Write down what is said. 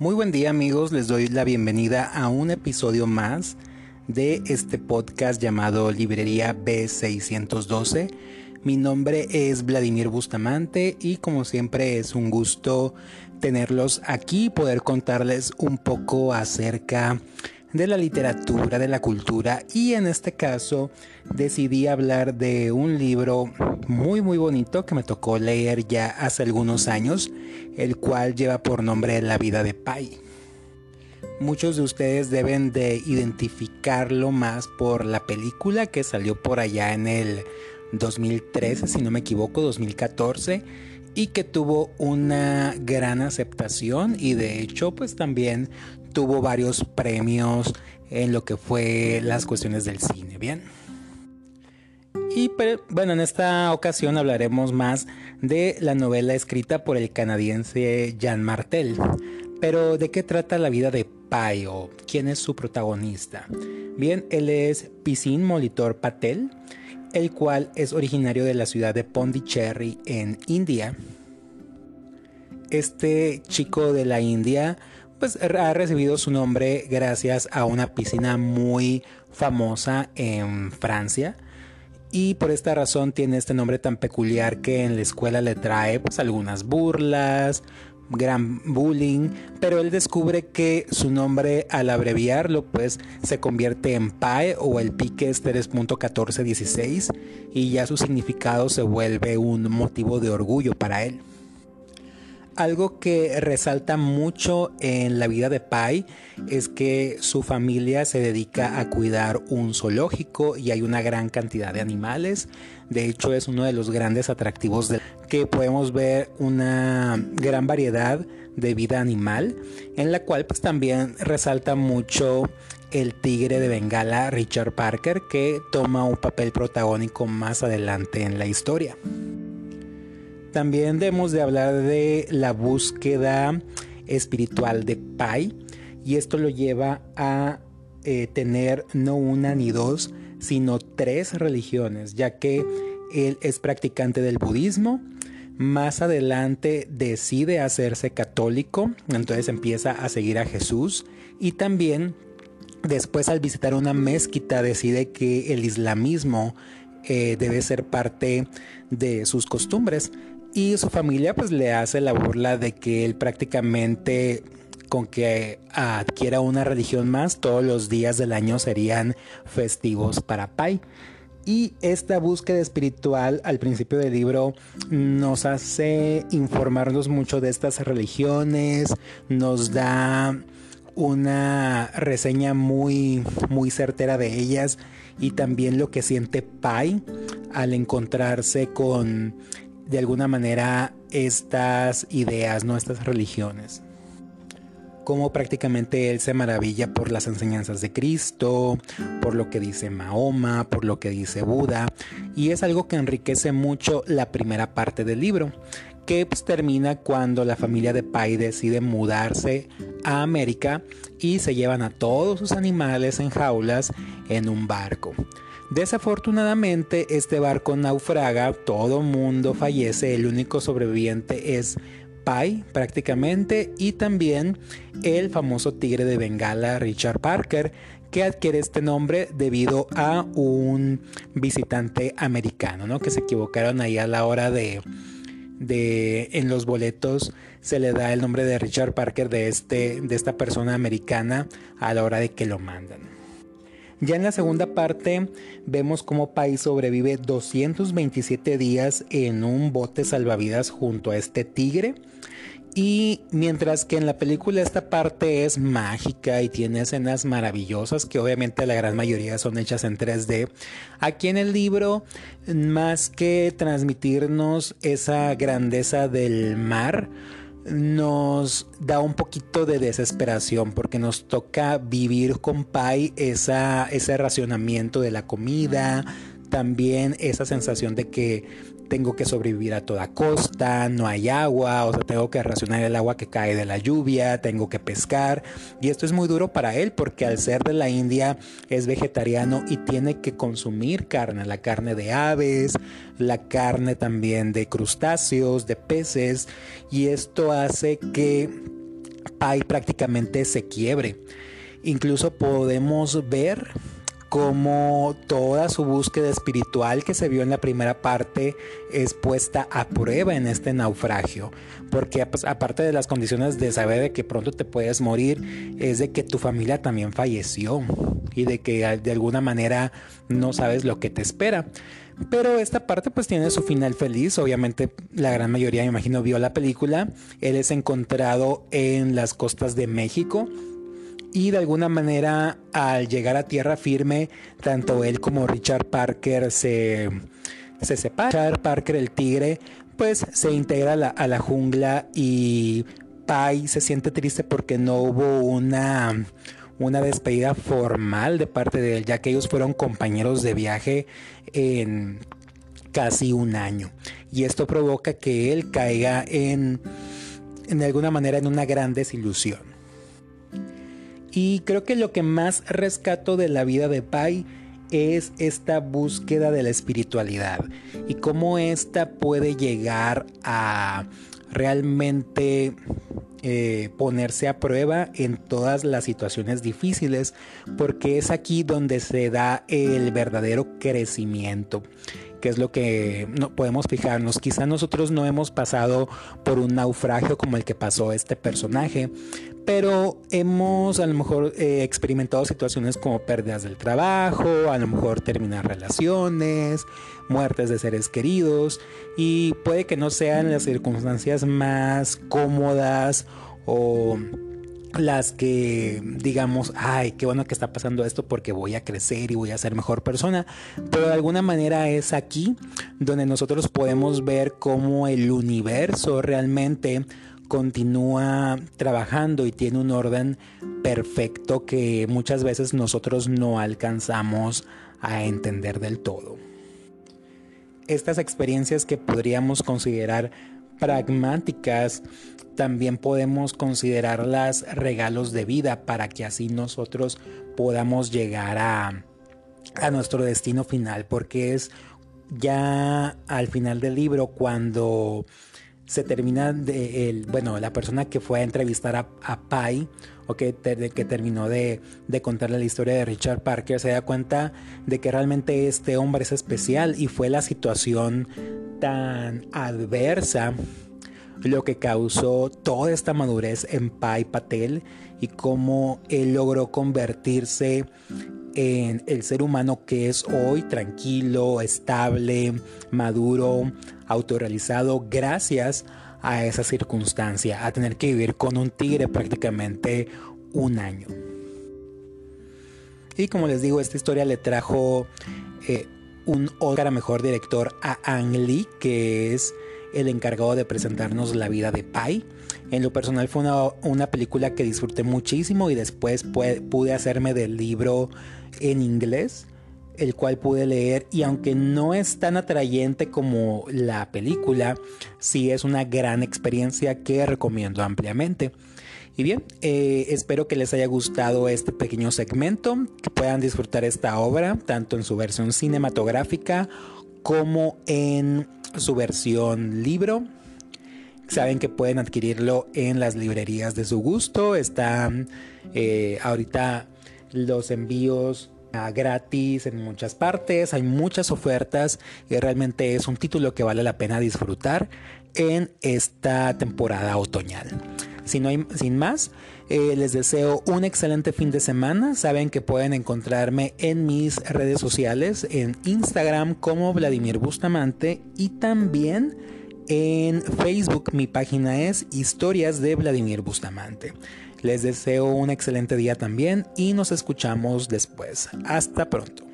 Muy buen día amigos, les doy la bienvenida a un episodio más de este podcast llamado Librería B612. Mi nombre es Vladimir Bustamante y como siempre es un gusto tenerlos aquí, poder contarles un poco acerca de la literatura, de la cultura y en este caso decidí hablar de un libro muy muy bonito que me tocó leer ya hace algunos años, el cual lleva por nombre La vida de Pai. Muchos de ustedes deben de identificarlo más por la película que salió por allá en el 2013, si no me equivoco, 2014 y que tuvo una gran aceptación y de hecho pues también tuvo varios premios en lo que fue las cuestiones del cine, ¿bien? Y bueno, en esta ocasión hablaremos más de la novela escrita por el canadiense Jean Martel. Pero ¿de qué trata la vida de Pai o quién es su protagonista? Bien, él es Pisin Molitor Patel, el cual es originario de la ciudad de Pondicherry en India. Este chico de la India pues ha recibido su nombre gracias a una piscina muy famosa en Francia y por esta razón tiene este nombre tan peculiar que en la escuela le trae pues algunas burlas, gran bullying, pero él descubre que su nombre al abreviarlo pues se convierte en PAE o el pique es 3.1416 y ya su significado se vuelve un motivo de orgullo para él. Algo que resalta mucho en la vida de Pai es que su familia se dedica a cuidar un zoológico y hay una gran cantidad de animales. De hecho, es uno de los grandes atractivos de que podemos ver una gran variedad de vida animal, en la cual pues también resalta mucho el tigre de Bengala Richard Parker que toma un papel protagónico más adelante en la historia. También debemos de hablar de la búsqueda espiritual de Pai y esto lo lleva a eh, tener no una ni dos, sino tres religiones, ya que él es practicante del budismo, más adelante decide hacerse católico, entonces empieza a seguir a Jesús y también después al visitar una mezquita decide que el islamismo eh, debe ser parte de sus costumbres y su familia pues le hace la burla de que él prácticamente con que adquiera una religión más, todos los días del año serían festivos para Pai. Y esta búsqueda espiritual al principio del libro nos hace informarnos mucho de estas religiones, nos da una reseña muy, muy certera de ellas y también lo que siente Pai al encontrarse con de alguna manera estas ideas, ¿no? estas religiones. Como prácticamente él se maravilla por las enseñanzas de Cristo, por lo que dice Mahoma, por lo que dice Buda, y es algo que enriquece mucho la primera parte del libro, que pues, termina cuando la familia de Pai decide mudarse a América y se llevan a todos sus animales en jaulas en un barco. Desafortunadamente este barco naufraga, todo mundo fallece, el único sobreviviente es Pai prácticamente y también el famoso tigre de Bengala Richard Parker que adquiere este nombre debido a un visitante americano, ¿no? Que se equivocaron ahí a la hora de, de en los boletos se le da el nombre de Richard Parker de este de esta persona americana a la hora de que lo mandan. Ya en la segunda parte vemos cómo Pai sobrevive 227 días en un bote salvavidas junto a este tigre. Y mientras que en la película esta parte es mágica y tiene escenas maravillosas que obviamente la gran mayoría son hechas en 3D, aquí en el libro más que transmitirnos esa grandeza del mar, nos da un poquito de desesperación porque nos toca vivir con Pai esa, ese racionamiento de la comida, también esa sensación de que tengo que sobrevivir a toda costa, no hay agua, o sea, tengo que racionar el agua que cae de la lluvia, tengo que pescar. Y esto es muy duro para él porque al ser de la India es vegetariano y tiene que consumir carne, la carne de aves, la carne también de crustáceos, de peces. Y esto hace que Pai prácticamente se quiebre. Incluso podemos ver cómo toda su búsqueda espiritual que se vio en la primera parte es puesta a prueba en este naufragio. Porque aparte de las condiciones de saber de que pronto te puedes morir, es de que tu familia también falleció y de que de alguna manera no sabes lo que te espera. Pero esta parte pues tiene su final feliz. Obviamente la gran mayoría, me imagino, vio la película. Él es encontrado en las costas de México. Y de alguna manera al llegar a tierra firme, tanto él como Richard Parker se, se separan. Richard Parker, el tigre, pues se integra a la, a la jungla y Pai se siente triste porque no hubo una una despedida formal de parte de él, ya que ellos fueron compañeros de viaje en casi un año. Y esto provoca que él caiga en, en alguna manera en una gran desilusión. Y creo que lo que más rescato de la vida de Pai es esta búsqueda de la espiritualidad y cómo esta puede llegar a realmente eh, ponerse a prueba en todas las situaciones difíciles, porque es aquí donde se da el verdadero crecimiento que es lo que no podemos fijarnos. Quizá nosotros no hemos pasado por un naufragio como el que pasó este personaje, pero hemos a lo mejor eh, experimentado situaciones como pérdidas del trabajo, a lo mejor terminar relaciones, muertes de seres queridos, y puede que no sean las circunstancias más cómodas o las que digamos, ay, qué bueno que está pasando esto porque voy a crecer y voy a ser mejor persona, pero de alguna manera es aquí donde nosotros podemos ver cómo el universo realmente continúa trabajando y tiene un orden perfecto que muchas veces nosotros no alcanzamos a entender del todo. Estas experiencias que podríamos considerar pragmáticas también podemos considerarlas regalos de vida para que así nosotros podamos llegar a, a nuestro destino final, porque es ya al final del libro cuando se termina de el, bueno, la persona que fue a entrevistar a, a Pai o que, que terminó de, de, contarle la historia de Richard Parker se da cuenta de que realmente este hombre es especial y fue la situación tan adversa lo que causó toda esta madurez en Pai Patel y cómo él logró convertirse en el ser humano que es hoy, tranquilo, estable, maduro, autorrealizado, gracias a esa circunstancia, a tener que vivir con un tigre prácticamente un año. Y como les digo, esta historia le trajo eh, un Oscar a Mejor Director a Ang Lee, que es el encargado de presentarnos la vida de Pai. En lo personal fue una, película que disfruté muchísimo y después pude hacerme del libro en inglés, el cual pude leer y aunque no es tan atrayente como la película, sí es una gran experiencia que recomiendo ampliamente. Y bien, eh, espero que les haya gustado este pequeño segmento, que puedan disfrutar esta obra, tanto en su versión cinematográfica como en su versión libro. Saben que pueden adquirirlo en las librerías de su gusto. Están eh, ahorita los envíos gratis en muchas partes. Hay muchas ofertas y realmente es un título que vale la pena disfrutar en esta temporada otoñal. Si no hay, sin más, eh, les deseo un excelente fin de semana. Saben que pueden encontrarme en mis redes sociales, en Instagram como Vladimir Bustamante y también en Facebook. Mi página es Historias de Vladimir Bustamante. Les deseo un excelente día también y nos escuchamos después. Hasta pronto.